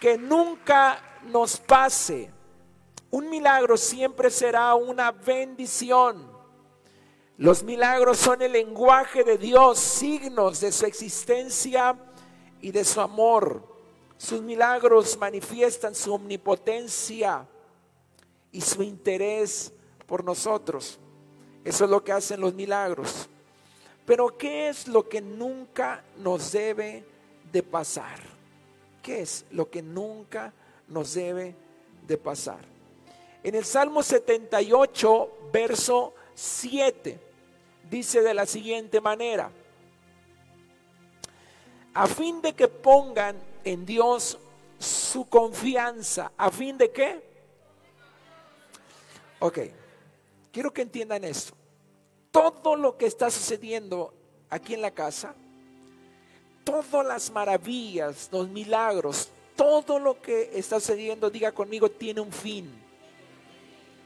que nunca nos pase. Un milagro siempre será una bendición. Los milagros son el lenguaje de Dios, signos de su existencia y de su amor. Sus milagros manifiestan su omnipotencia y su interés por nosotros. Eso es lo que hacen los milagros. Pero ¿qué es lo que nunca nos debe de pasar? ¿Qué es lo que nunca nos debe de pasar? En el Salmo 78, verso 7, dice de la siguiente manera, a fin de que pongan en Dios su confianza, a fin de qué? Ok, quiero que entiendan esto. Todo lo que está sucediendo aquí en la casa, todas las maravillas, los milagros, todo lo que está sucediendo, diga conmigo, tiene un fin.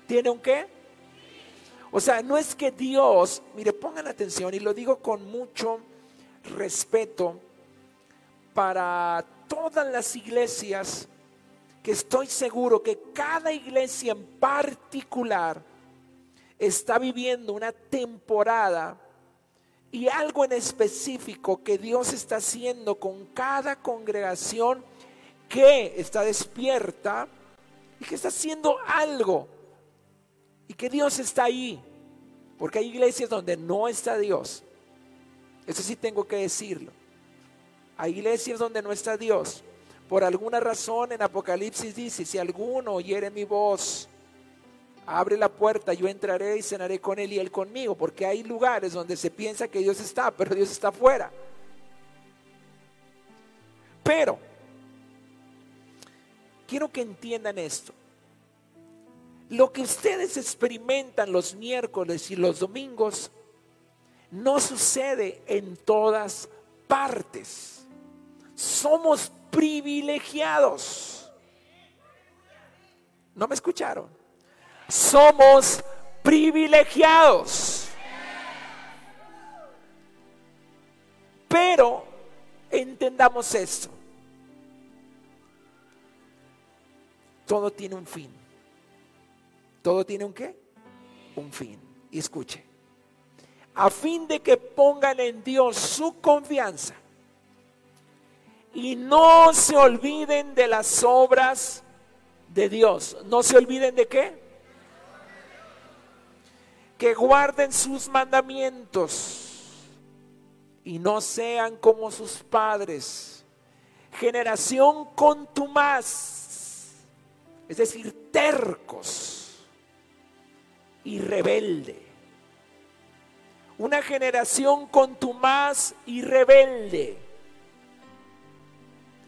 ¿Tiene un qué? O sea, no es que Dios, mire, pongan atención y lo digo con mucho respeto para todas las iglesias, que estoy seguro que cada iglesia en particular está viviendo una temporada y algo en específico que Dios está haciendo con cada congregación que está despierta y que está haciendo algo y que Dios está ahí. Porque hay iglesias donde no está Dios. Eso sí tengo que decirlo. Hay iglesias donde no está Dios. Por alguna razón en Apocalipsis dice, si alguno oyere mi voz abre la puerta, yo entraré y cenaré con él y él conmigo, porque hay lugares donde se piensa que Dios está, pero Dios está afuera. Pero, quiero que entiendan esto. Lo que ustedes experimentan los miércoles y los domingos no sucede en todas partes. Somos privilegiados. ¿No me escucharon? Somos privilegiados. Pero entendamos esto. Todo tiene un fin. ¿Todo tiene un qué? Un fin. Y escuche. A fin de que pongan en Dios su confianza y no se olviden de las obras de Dios. No se olviden de qué? Que guarden sus mandamientos y no sean como sus padres. Generación contumaz, es decir, tercos y rebelde. Una generación contumaz y rebelde.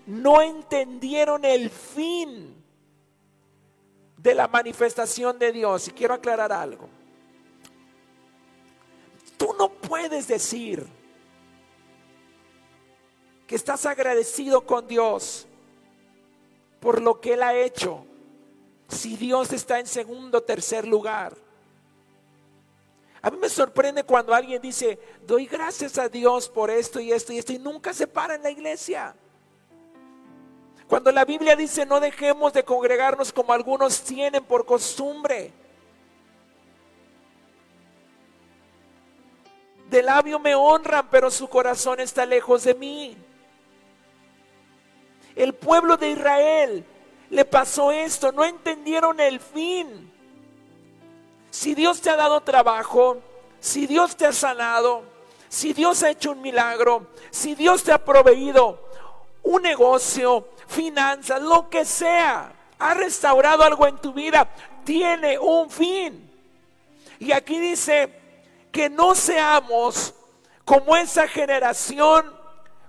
No entendieron el fin de la manifestación de Dios. Y quiero aclarar algo. Tú no puedes decir que estás agradecido con Dios por lo que Él ha hecho si Dios está en segundo o tercer lugar. A mí me sorprende cuando alguien dice, doy gracias a Dios por esto y esto y esto, y nunca se para en la iglesia. Cuando la Biblia dice, no dejemos de congregarnos como algunos tienen por costumbre. De labio me honran, pero su corazón está lejos de mí. El pueblo de Israel le pasó esto, no entendieron el fin. Si Dios te ha dado trabajo, si Dios te ha sanado, si Dios ha hecho un milagro, si Dios te ha proveído un negocio, finanzas, lo que sea, ha restaurado algo en tu vida, tiene un fin. Y aquí dice, que no seamos como esa generación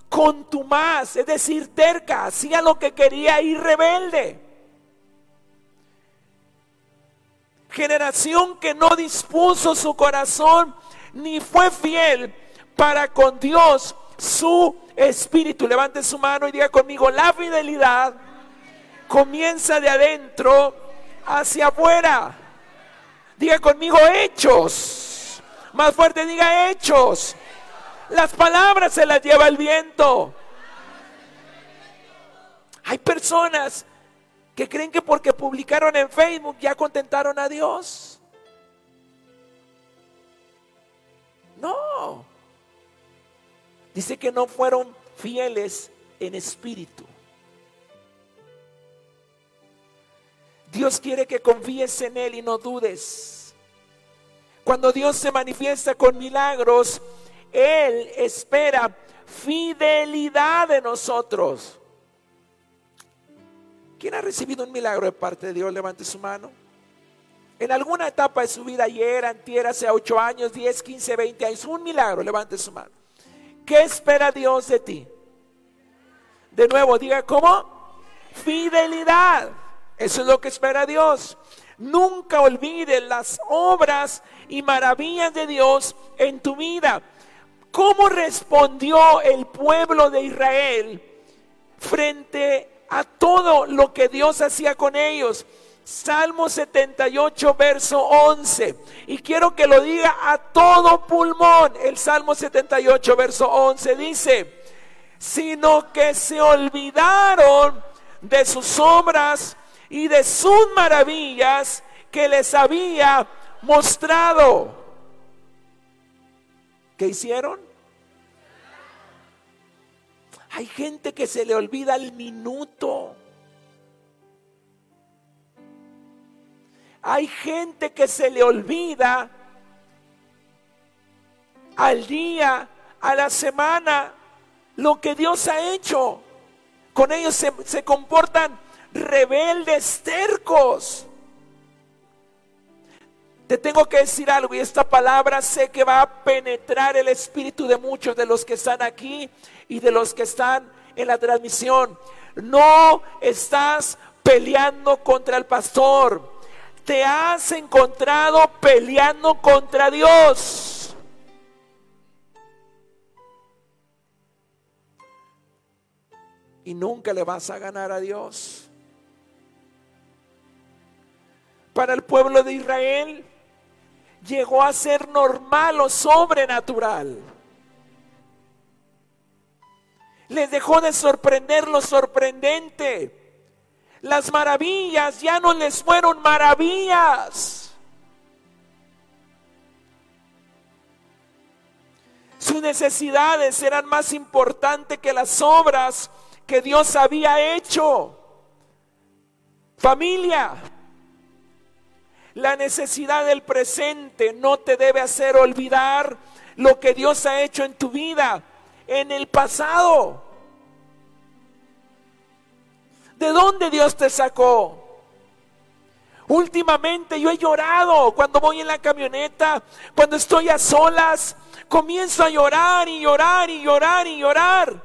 contumaz, es decir, terca, hacía lo que quería y rebelde. Generación que no dispuso su corazón ni fue fiel para con Dios su espíritu. Levante su mano y diga conmigo, la fidelidad comienza de adentro hacia afuera. Diga conmigo, hechos más fuerte diga hechos. Las palabras se las lleva el viento. Hay personas que creen que porque publicaron en Facebook ya contentaron a Dios. No. Dice que no fueron fieles en espíritu. Dios quiere que confíes en Él y no dudes. Cuando Dios se manifiesta con milagros, Él espera fidelidad de nosotros. ¿Quién ha recibido un milagro de parte de Dios? Levante su mano. En alguna etapa de su vida, ayer, antier, hace 8 años, 10, 15, 20 años, un milagro, levante su mano. ¿Qué espera Dios de ti? De nuevo, diga, ¿cómo? Fidelidad. Eso es lo que espera Dios. Nunca olvides las obras y maravillas de Dios en tu vida. ¿Cómo respondió el pueblo de Israel frente a todo lo que Dios hacía con ellos? Salmo 78, verso 11. Y quiero que lo diga a todo pulmón. El Salmo 78, verso 11 dice, sino que se olvidaron de sus obras y de sus maravillas que les había mostrado. ¿Qué hicieron? Hay gente que se le olvida el minuto. Hay gente que se le olvida al día, a la semana, lo que Dios ha hecho. Con ellos se, se comportan rebeldes, tercos. Te tengo que decir algo y esta palabra sé que va a penetrar el espíritu de muchos de los que están aquí y de los que están en la transmisión. No estás peleando contra el pastor. Te has encontrado peleando contra Dios. Y nunca le vas a ganar a Dios. Para el pueblo de Israel, llegó a ser normal o sobrenatural. Les dejó de sorprender lo sorprendente. Las maravillas ya no les fueron maravillas. Sus necesidades eran más importantes que las obras que Dios había hecho. Familia, la necesidad del presente no te debe hacer olvidar lo que Dios ha hecho en tu vida en el pasado. ¿De dónde Dios te sacó? Últimamente yo he llorado cuando voy en la camioneta, cuando estoy a solas, comienzo a llorar y llorar y llorar y llorar.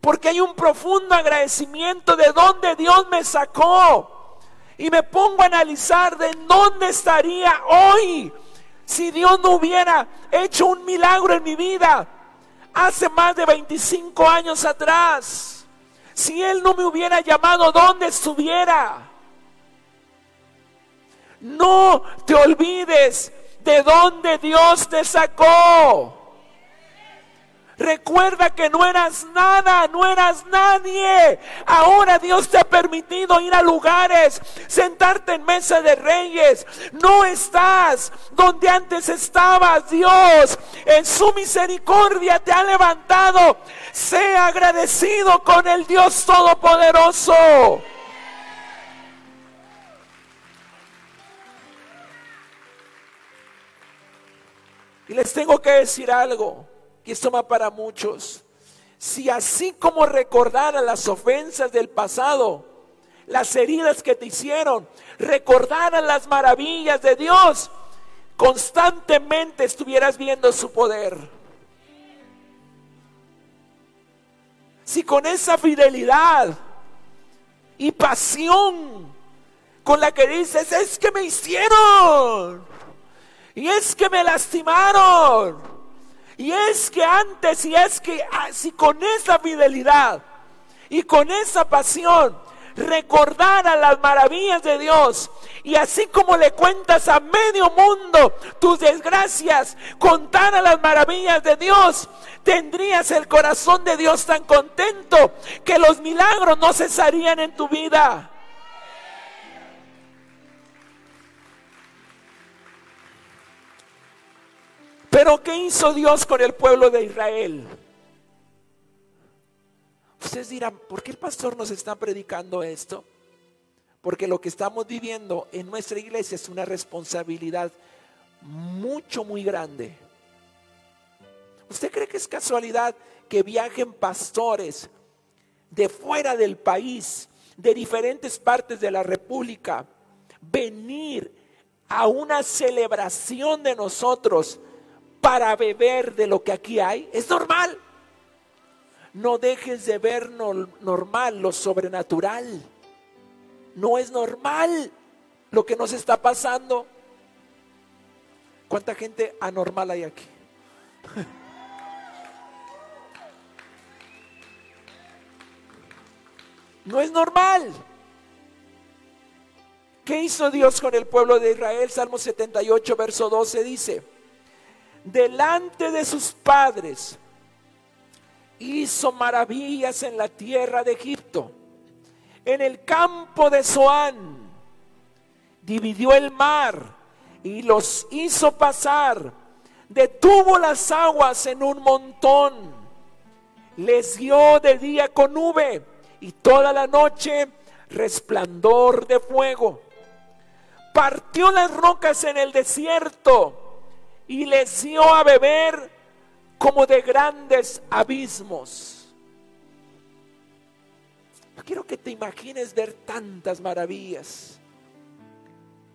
Porque hay un profundo agradecimiento de dónde Dios me sacó y me pongo a analizar de dónde estaría hoy si Dios no hubiera hecho un milagro en mi vida hace más de 25 años atrás. Si Él no me hubiera llamado, ¿dónde estuviera? No te olvides de dónde Dios te sacó. Recuerda que no eras nada, no eras nadie. Ahora Dios te ha permitido ir a lugares, sentarte en mesa de reyes. No estás donde antes estabas. Dios en su misericordia te ha levantado. Sea agradecido con el Dios Todopoderoso. Y les tengo que decir algo que esto va para muchos. Si así como recordara las ofensas del pasado, las heridas que te hicieron, recordaran las maravillas de Dios, constantemente estuvieras viendo su poder. Si con esa fidelidad y pasión con la que dices, es que me hicieron, y es que me lastimaron, y es que antes, y es que ah, con esa fidelidad y con esa pasión recordara las maravillas de Dios. Y así como le cuentas a medio mundo tus desgracias, contara las maravillas de Dios, tendrías el corazón de Dios tan contento que los milagros no cesarían en tu vida. Pero ¿qué hizo Dios con el pueblo de Israel? Ustedes dirán, ¿por qué el pastor nos está predicando esto? Porque lo que estamos viviendo en nuestra iglesia es una responsabilidad mucho, muy grande. ¿Usted cree que es casualidad que viajen pastores de fuera del país, de diferentes partes de la República, venir a una celebración de nosotros para beber de lo que aquí hay. Es normal. No dejes de ver normal lo sobrenatural. No es normal lo que nos está pasando. ¿Cuánta gente anormal hay aquí? No es normal. ¿Qué hizo Dios con el pueblo de Israel? Salmo 78, verso 12 dice, delante de sus padres, hizo maravillas en la tierra de Egipto, en el campo de Zoán, dividió el mar y los hizo pasar, detuvo las aguas en un montón, les dio de día con nube y toda la noche resplandor de fuego. Partió las rocas en el desierto y les dio a beber como de grandes abismos. quiero que te imagines ver tantas maravillas.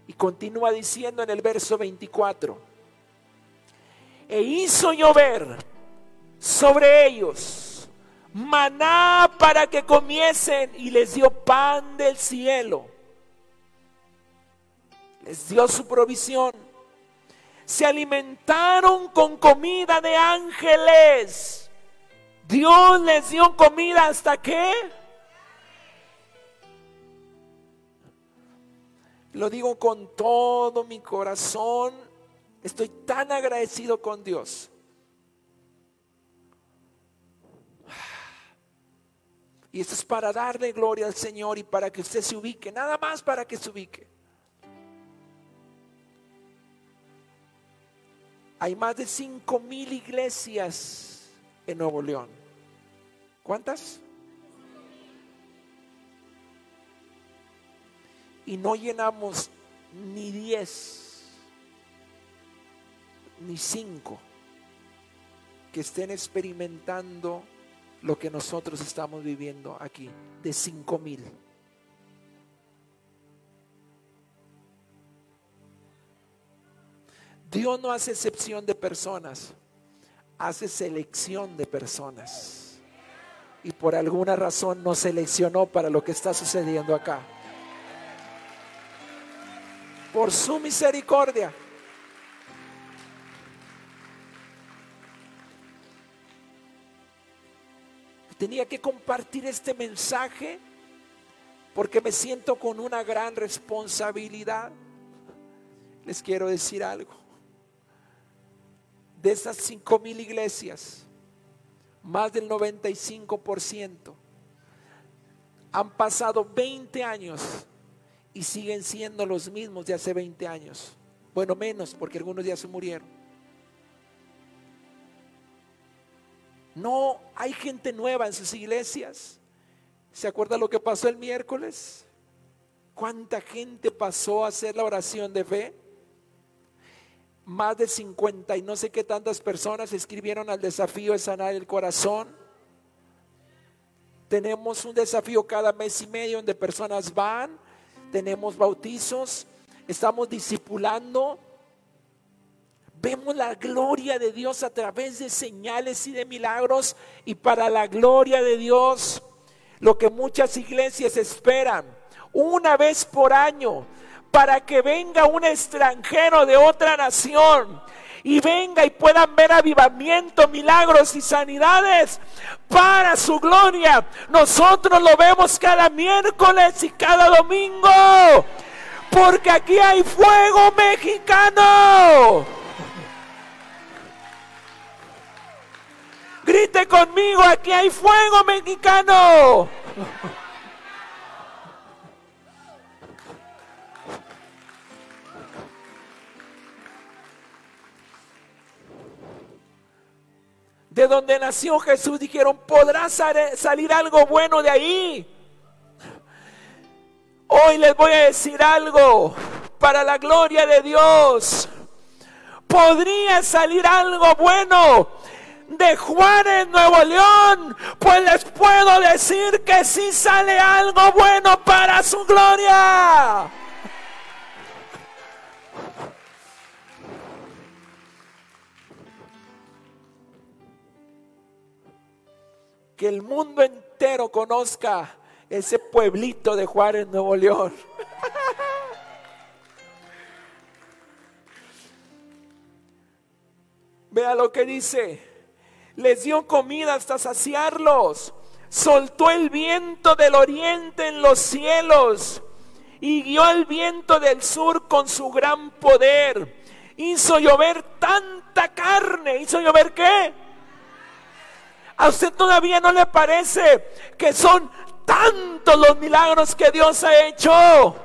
Y continúa diciendo en el verso 24, e hizo llover sobre ellos maná para que comiesen y les dio pan del cielo. Les dio su provisión se alimentaron con comida de ángeles. Dios les dio comida hasta qué? Lo digo con todo mi corazón. Estoy tan agradecido con Dios. Y esto es para darle gloria al Señor y para que usted se ubique, nada más para que se ubique. Hay más de 5 mil iglesias en Nuevo León. ¿Cuántas? Y no llenamos ni 10, ni 5 que estén experimentando lo que nosotros estamos viviendo aquí, de 5 mil. Dios no hace excepción de personas, hace selección de personas. Y por alguna razón nos seleccionó para lo que está sucediendo acá. Por su misericordia. Tenía que compartir este mensaje porque me siento con una gran responsabilidad. Les quiero decir algo de esas cinco mil iglesias, más del 95% han pasado 20 años y siguen siendo los mismos de hace 20 años. Bueno, menos porque algunos ya se murieron. No hay gente nueva en sus iglesias. ¿Se acuerda lo que pasó el miércoles? ¿Cuánta gente pasó a hacer la oración de fe? Más de 50 y no sé qué tantas personas escribieron al desafío de sanar el corazón. Tenemos un desafío cada mes y medio donde personas van, tenemos bautizos, estamos discipulando. Vemos la gloria de Dios a través de señales y de milagros y para la gloria de Dios, lo que muchas iglesias esperan, una vez por año, para que venga un extranjero de otra nación y venga y puedan ver avivamiento, milagros y sanidades para su gloria. Nosotros lo vemos cada miércoles y cada domingo, porque aquí hay fuego mexicano. Grite conmigo, aquí hay fuego mexicano. De donde nació Jesús, dijeron, ¿podrá salir algo bueno de ahí? Hoy les voy a decir algo para la gloria de Dios. Podría salir algo bueno de Juárez, Nuevo León. Pues les puedo decir que sí sale algo bueno para su gloria. Que el mundo entero conozca ese pueblito de Juárez, Nuevo León. Vea lo que dice. Les dio comida hasta saciarlos. Soltó el viento del oriente en los cielos y guió el viento del sur con su gran poder. Hizo llover tanta carne. ¿Hizo llover qué? ¿A usted todavía no le parece que son tantos los milagros que Dios ha hecho?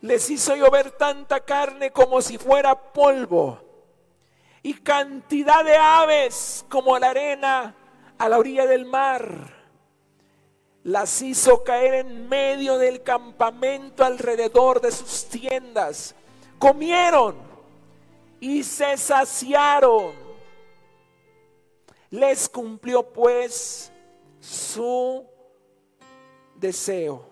Les hizo llover tanta carne como si fuera polvo y cantidad de aves como la arena a la orilla del mar. Las hizo caer en medio del campamento alrededor de sus tiendas. Comieron y se saciaron. Les cumplió pues su deseo.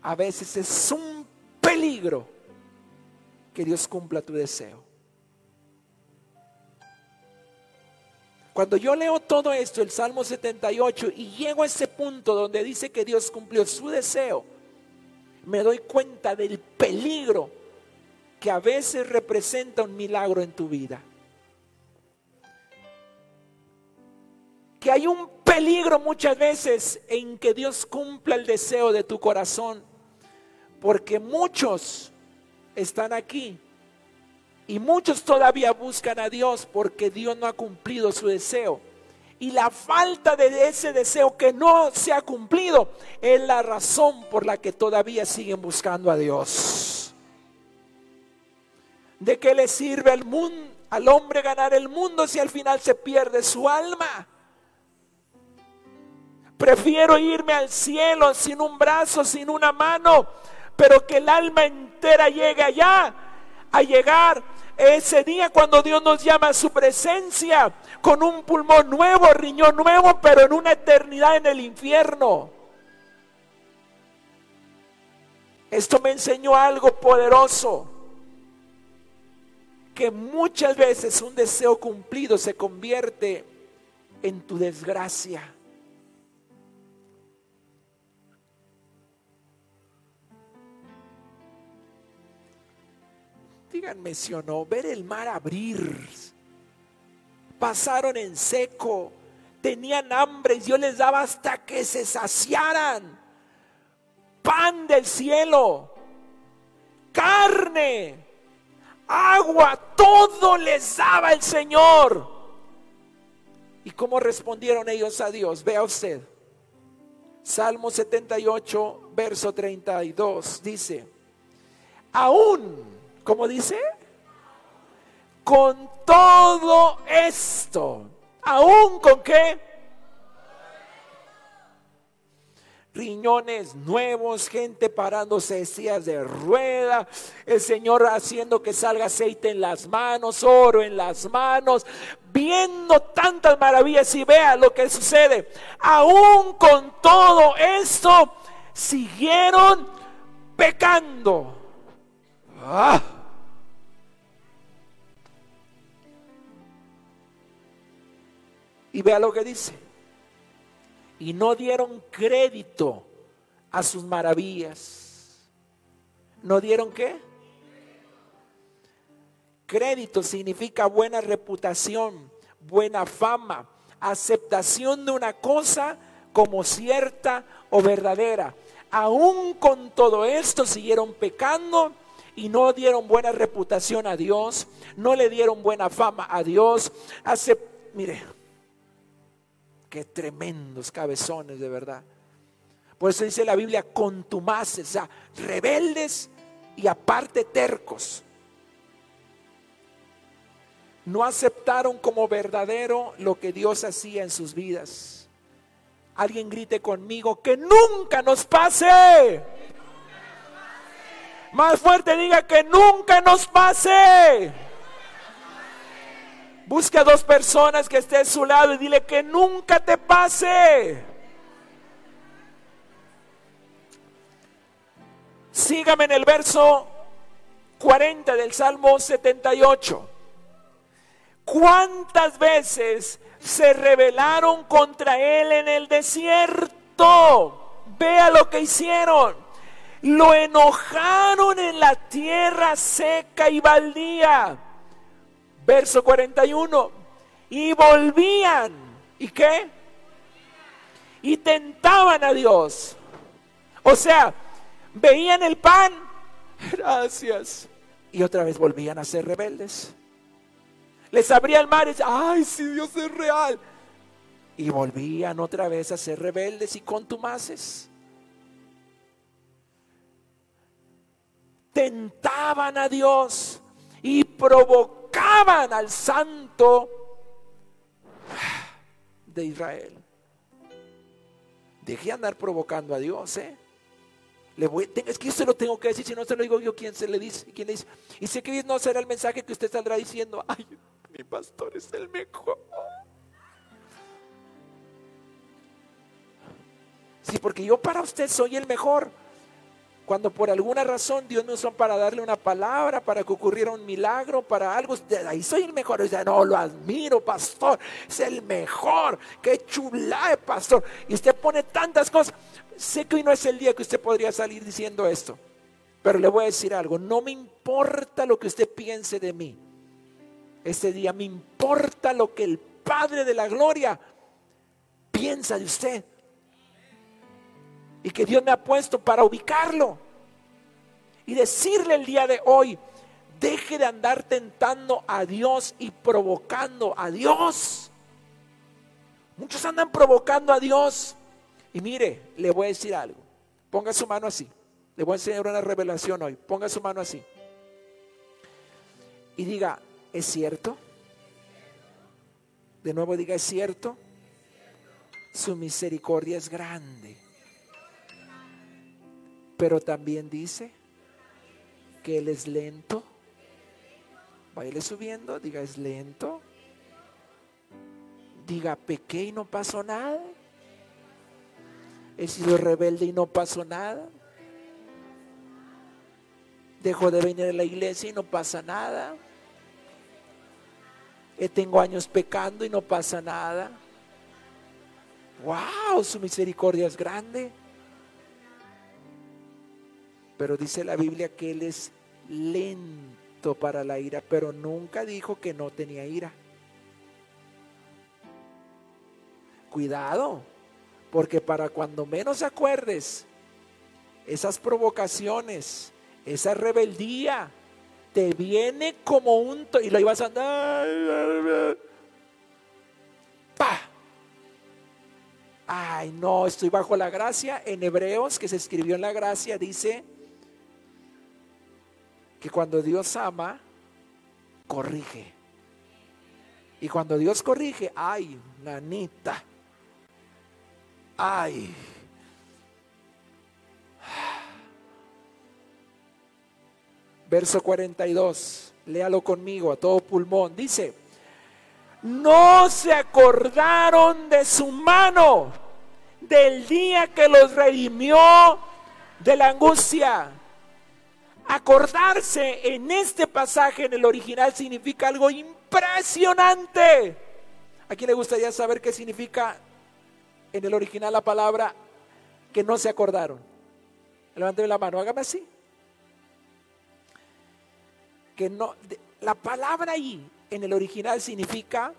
A veces es un peligro que Dios cumpla tu deseo. Cuando yo leo todo esto, el Salmo 78, y llego a ese punto donde dice que Dios cumplió su deseo, me doy cuenta del peligro que a veces representa un milagro en tu vida. Que hay un peligro muchas veces en que Dios cumpla el deseo de tu corazón, porque muchos están aquí y muchos todavía buscan a Dios porque Dios no ha cumplido su deseo. Y la falta de ese deseo que no se ha cumplido es la razón por la que todavía siguen buscando a Dios. ¿De qué le sirve al, mundo, al hombre ganar el mundo si al final se pierde su alma? Prefiero irme al cielo sin un brazo, sin una mano, pero que el alma entera llegue allá, a llegar ese día cuando Dios nos llama a su presencia con un pulmón nuevo, riñón nuevo, pero en una eternidad en el infierno. Esto me enseñó algo poderoso, que muchas veces un deseo cumplido se convierte en tu desgracia. Mencionó ver el mar abrir. Pasaron en seco, tenían hambre y les daba hasta que se saciaran. Pan del cielo, carne, agua, todo les daba el Señor. ¿Y cómo respondieron ellos a Dios? Vea usted. Salmo 78, verso 32 dice, aún ¿Cómo dice? Con todo esto, aún con qué? riñones nuevos, gente parándose sillas de rueda, el Señor haciendo que salga aceite en las manos, oro en las manos, viendo tantas maravillas y vea lo que sucede. Aún con todo esto, siguieron pecando. Ah. Y vea lo que dice. y no dieron crédito a sus maravillas. ¿No dieron qué? Crédito significa buena reputación, buena fama, aceptación de una cosa como cierta o verdadera. Aún con todo esto siguieron pecando y no dieron buena reputación a Dios, no le dieron buena fama a Dios. Mire, qué tremendos cabezones de verdad. Por eso dice la Biblia, contumaces, o sea, rebeldes y aparte tercos. No aceptaron como verdadero lo que Dios hacía en sus vidas. Alguien grite conmigo, que nunca nos pase. Más fuerte diga que nunca nos pase. Busque a dos personas que estén a su lado y dile que nunca te pase. Sígame en el verso 40 del Salmo 78. ¿Cuántas veces se rebelaron contra él en el desierto? Vea lo que hicieron. Lo enojaron en la tierra seca y baldía. Verso 41. Y volvían. ¿Y qué? Y tentaban a Dios. O sea, veían el pan, gracias, y otra vez volvían a ser rebeldes. Les abría el mar y decían, ay, si Dios es real. Y volvían otra vez a ser rebeldes y contumaces. Tentaban a Dios y provocaban al santo de Israel. Dejé andar provocando a Dios, ¿eh? es que yo se lo tengo que decir, si no se lo digo yo, ¿quién se le dice? ¿Quién le dice? Y sé que no será el mensaje que usted saldrá diciendo, ay, mi pastor es el mejor. Sí, porque yo para usted soy el mejor. Cuando por alguna razón Dios me usó para darle una palabra, para que ocurriera un milagro, para algo, ahí soy el mejor. No, lo admiro, pastor, es el mejor. Qué chula, pastor. Y usted pone tantas cosas. Sé que hoy no es el día que usted podría salir diciendo esto, pero le voy a decir algo, no me importa lo que usted piense de mí. Este día me importa lo que el Padre de la Gloria piensa de usted. Y que Dios me ha puesto para ubicarlo. Y decirle el día de hoy, deje de andar tentando a Dios y provocando a Dios. Muchos andan provocando a Dios. Y mire, le voy a decir algo. Ponga su mano así. Le voy a enseñar una revelación hoy. Ponga su mano así. Y diga, ¿es cierto? De nuevo diga, ¿es cierto? Su misericordia es grande. Pero también dice que Él es lento. Baile subiendo, diga, es lento. Diga, pequé y no pasó nada he sido rebelde y no pasó nada. Dejo de venir a la iglesia y no pasa nada. Tengo años pecando y no pasa nada. Wow, su misericordia es grande. Pero dice la Biblia que Él es lento para la ira, pero nunca dijo que no tenía ira. Cuidado. Porque para cuando menos acuerdes, esas provocaciones, esa rebeldía, te viene como un... Y lo ibas a andar... ¡Pah! Ay, no, estoy bajo la gracia. En Hebreos, que se escribió en la gracia, dice que cuando Dios ama, corrige. Y cuando Dios corrige, ay, nanita, Ay. Verso 42, léalo conmigo a todo pulmón. Dice, no se acordaron de su mano del día que los redimió de la angustia. Acordarse en este pasaje, en el original, significa algo impresionante. ¿A quién le gustaría saber qué significa en el original la palabra que no se acordaron? Levánteme la mano, hágame así. Que no, la palabra ahí en el original significa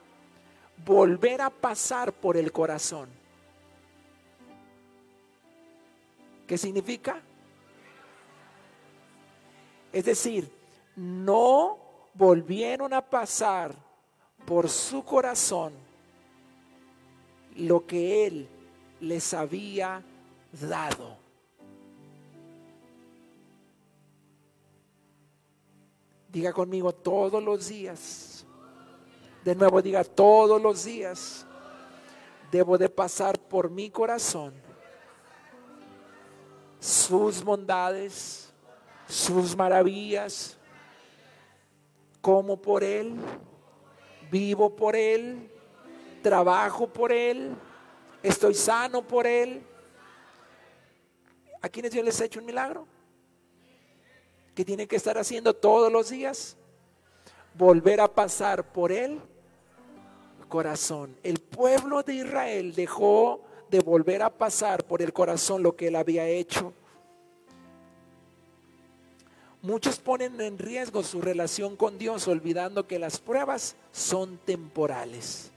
volver a pasar por el corazón. ¿Qué significa? Es decir, no volvieron a pasar por su corazón lo que Él les había dado. Diga conmigo todos los días. De nuevo diga todos los días. Debo de pasar por mi corazón sus bondades, sus maravillas, como por Él, vivo por Él, trabajo por Él, estoy sano por Él. ¿A quiénes Dios les ha hecho un milagro? que tiene que estar haciendo todos los días? Volver a pasar por el corazón. El pueblo de Israel dejó de volver a pasar por el corazón lo que él había hecho. Muchos ponen en riesgo su relación con Dios olvidando que las pruebas son temporales.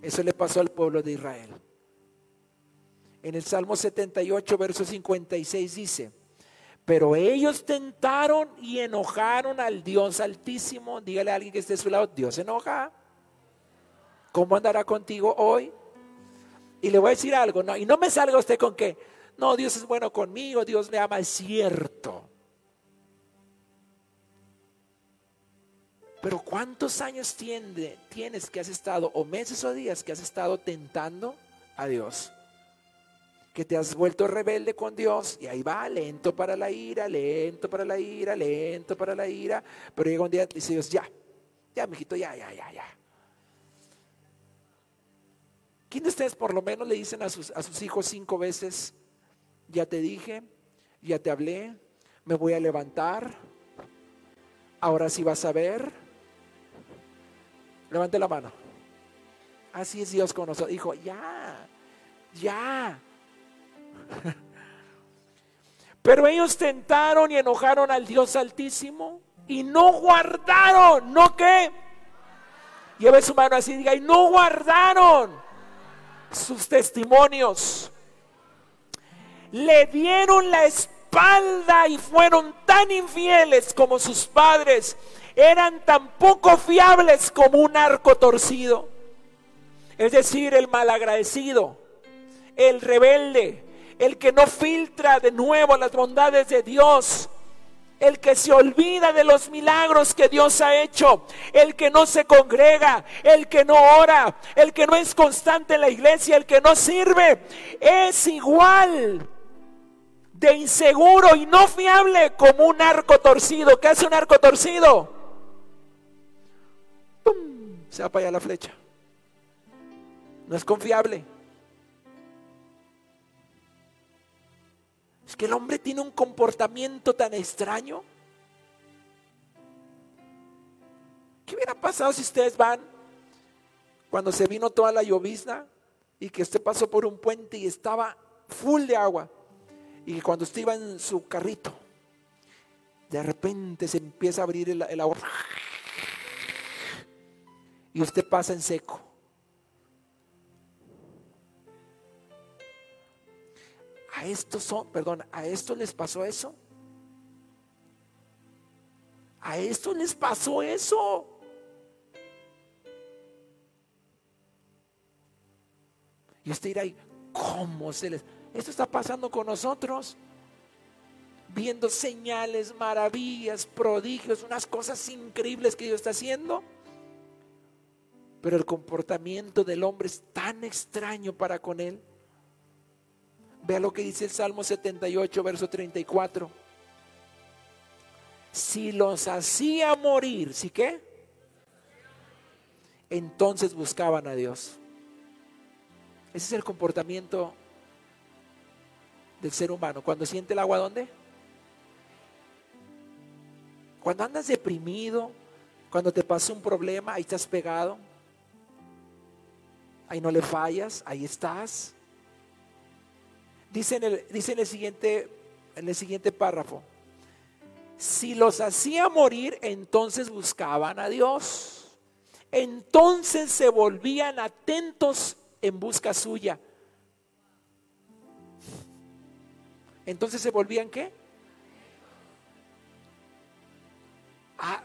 Eso le pasó al pueblo de Israel. En el Salmo 78, verso 56 dice, pero ellos tentaron y enojaron al Dios altísimo. Dígale a alguien que esté a su lado, Dios enoja. ¿Cómo andará contigo hoy? Y le voy a decir algo, no, y no me salga usted con que, no, Dios es bueno conmigo, Dios me ama, es cierto. Pero ¿cuántos años tienes que has estado, o meses o días que has estado tentando a Dios? que te has vuelto rebelde con Dios y ahí va, lento para la ira, lento para la ira, lento para la ira, pero llega un día y dice Dios, ya, ya, mijito, ya, ya, ya, ya. ¿Quién de ustedes por lo menos le dicen a sus, a sus hijos cinco veces, ya te dije, ya te hablé, me voy a levantar, ahora sí vas a ver? Levante la mano. Así es Dios con nosotros. Dijo, ya, ya. Pero ellos tentaron y enojaron al Dios Altísimo y no guardaron, ¿no qué? Lleve su mano así y diga, y no guardaron sus testimonios. Le dieron la espalda y fueron tan infieles como sus padres. Eran tan poco fiables como un arco torcido. Es decir, el malagradecido, el rebelde, el que no filtra de nuevo las bondades de Dios, el que se olvida de los milagros que Dios ha hecho, el que no se congrega, el que no ora, el que no es constante en la iglesia, el que no sirve, es igual de inseguro y no fiable como un arco torcido. ¿Qué hace un arco torcido? Se va para allá la flecha. No es confiable. Es que el hombre tiene un comportamiento tan extraño. ¿Qué hubiera pasado si ustedes van cuando se vino toda la llovizna y que usted pasó por un puente y estaba full de agua? Y cuando usted iba en su carrito, de repente se empieza a abrir el, el agua y usted pasa en seco. a estos son, perdón, a esto les pasó eso. A esto les pasó eso. Y usted dirá, ¿cómo se les... Esto está pasando con nosotros. Viendo señales, maravillas, prodigios, unas cosas increíbles que Dios está haciendo. Pero el comportamiento del hombre es tan extraño para con él. Vea lo que dice el Salmo 78, verso 34. Si los hacía morir, ¿sí qué? Entonces buscaban a Dios. Ese es el comportamiento del ser humano. Cuando siente el agua, ¿dónde? Cuando andas deprimido, cuando te pasa un problema, ahí estás pegado. Ahí no le fallas, ahí estás. Dice en el, dice el, siguiente, en el siguiente párrafo, si los hacía morir, entonces buscaban a Dios. Entonces se volvían atentos en busca suya. Entonces se volvían qué? Ah,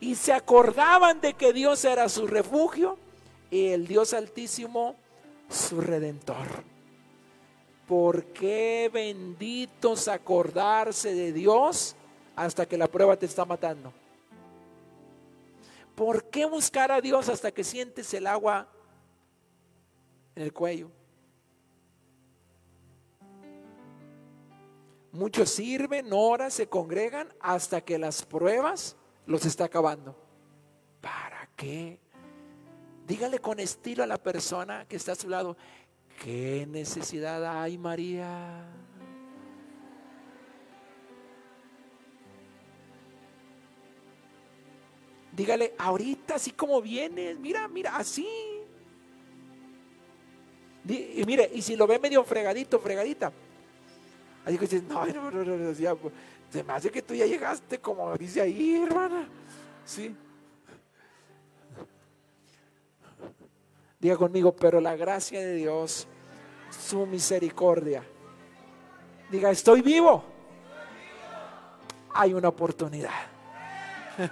y se acordaban de que Dios era su refugio y el Dios altísimo su redentor. ¿Por qué benditos acordarse de Dios hasta que la prueba te está matando? ¿Por qué buscar a Dios hasta que sientes el agua en el cuello? Muchos sirven, oran, se congregan hasta que las pruebas los está acabando. ¿Para qué? Dígale con estilo a la persona que está a su lado, ¿qué necesidad hay, María? Dígale, ahorita así como vienes, mira, mira, así. Y mire, y si lo ve medio fregadito, fregadita, Así que dices, no, no, no, no, se me hace que tú ya llegaste, como dice ahí, hermana. Sí. Diga conmigo, pero la gracia de Dios, su misericordia. Diga, estoy vivo. Hay una oportunidad.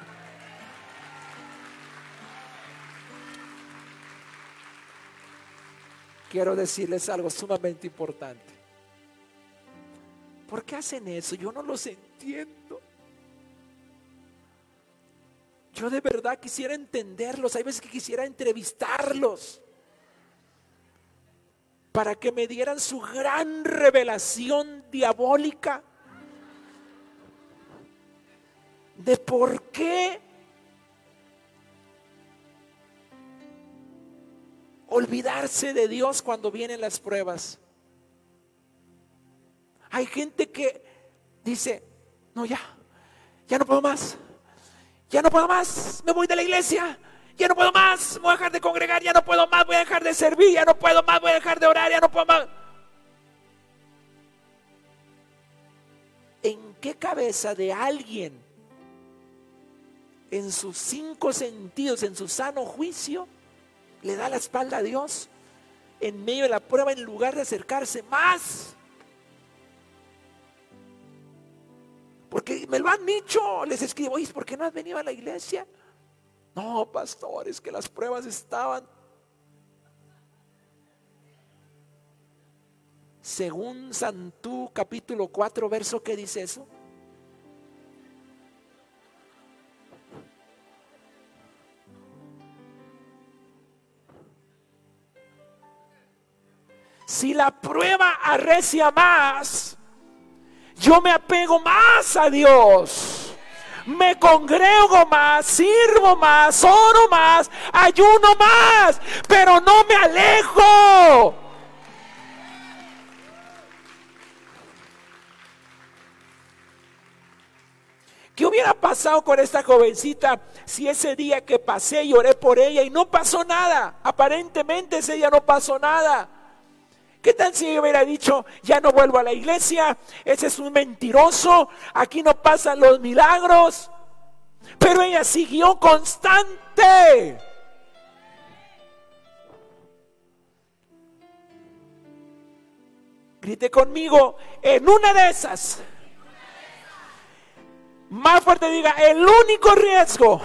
Quiero decirles algo sumamente importante. ¿Por qué hacen eso? Yo no los entiendo. Yo de verdad quisiera entenderlos. Hay veces que quisiera entrevistarlos para que me dieran su gran revelación diabólica de por qué olvidarse de Dios cuando vienen las pruebas. Hay gente que dice, no, ya, ya no puedo más, ya no puedo más, me voy de la iglesia, ya no puedo más, voy a dejar de congregar, ya no puedo más, voy a dejar de servir, ya no puedo más, voy a dejar de orar, ya no puedo más. ¿En qué cabeza de alguien, en sus cinco sentidos, en su sano juicio, le da la espalda a Dios en medio de la prueba en lugar de acercarse más? Porque me lo han dicho, les escribo, oye, ¿por qué no has venido a la iglesia? No, pastores, que las pruebas estaban. Según Santú capítulo 4, verso, ¿qué dice eso? Si la prueba arrecia más, yo me apego más a Dios. Me congrego más, sirvo más, oro más, ayuno más, pero no me alejo. ¿Qué hubiera pasado con esta jovencita si ese día que pasé y oré por ella y no pasó nada? Aparentemente ese día no pasó nada. ¿Qué tal si hubiera dicho, ya no vuelvo a la iglesia? Ese es un mentiroso, aquí no pasan los milagros. Pero ella siguió constante. Grite conmigo, en una de esas. Más fuerte diga, el único riesgo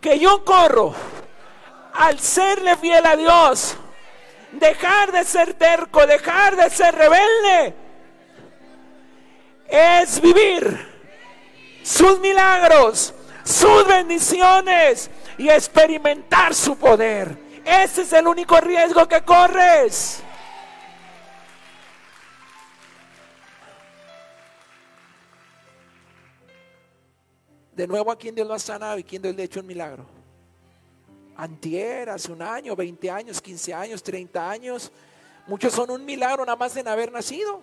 que yo corro al serle fiel a Dios dejar de ser terco, dejar de ser rebelde, es vivir sus milagros, sus bendiciones y experimentar su poder. Ese es el único riesgo que corres. De nuevo a quien Dios lo ha sanado y quien Dios le ha hecho un milagro antier, hace un año, 20 años, 15 años, 30 años. Muchos son un milagro nada más en haber nacido.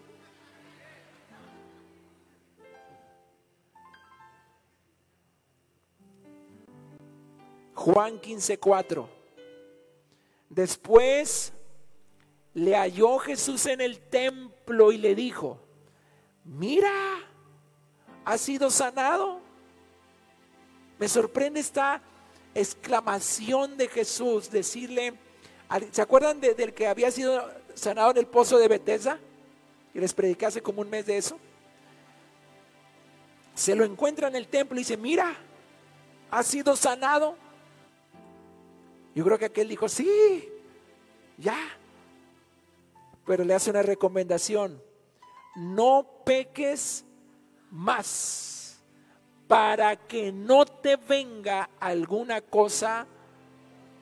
Juan 15:4. Después le halló Jesús en el templo y le dijo, mira, ha sido sanado. Me sorprende esta exclamación de Jesús, decirle, ¿se acuerdan del que había sido sanado en el pozo de Bethesda? Y les prediqué hace como un mes de eso. Se lo encuentra en el templo y dice, mira, ha sido sanado. Yo creo que aquel dijo, sí, ya. Pero le hace una recomendación, no peques más para que no te venga alguna cosa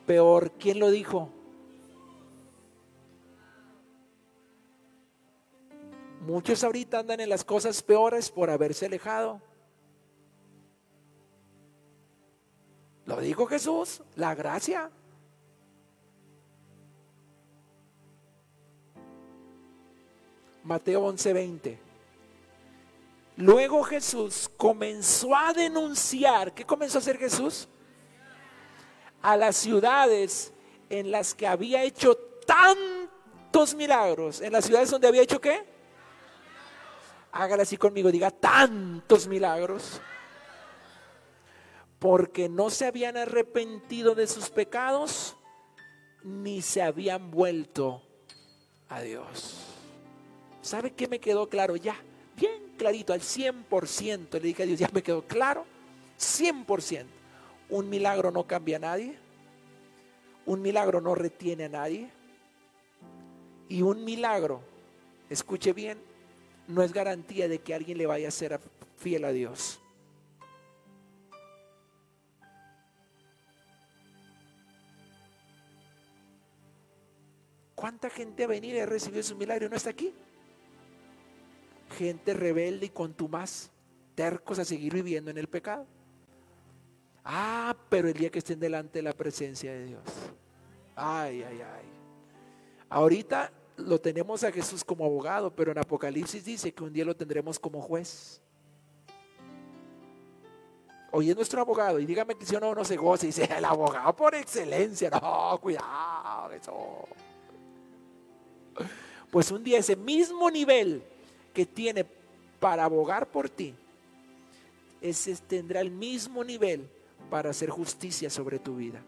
peor. ¿Quién lo dijo? Muchos ahorita andan en las cosas peores por haberse alejado. Lo dijo Jesús, la gracia. Mateo 11:20. Luego Jesús comenzó a denunciar. ¿Qué comenzó a hacer Jesús? A las ciudades en las que había hecho tantos milagros. En las ciudades donde había hecho qué? Hágala así conmigo, diga tantos milagros. Porque no se habían arrepentido de sus pecados ni se habían vuelto a Dios. ¿Sabe qué me quedó claro ya? Clarito, al 100%. Le dije a Dios, ya me quedó claro, 100%. Un milagro no cambia a nadie. Un milagro no retiene a nadie. Y un milagro, escuche bien, no es garantía de que alguien le vaya a ser fiel a Dios. ¿Cuánta gente ha venido y ha recibido su milagro y no está aquí? Gente rebelde y contumaz, tercos a seguir viviendo en el pecado. Ah, pero el día que estén delante de la presencia de Dios. Ay, ay, ay. Ahorita lo tenemos a Jesús como abogado, pero en Apocalipsis dice que un día lo tendremos como juez. Hoy es nuestro abogado y dígame que si uno no se goza y dice, el abogado por excelencia, no, cuidado, eso. Pues un día ese mismo nivel que tiene para abogar por ti, ese tendrá el mismo nivel para hacer justicia sobre tu vida.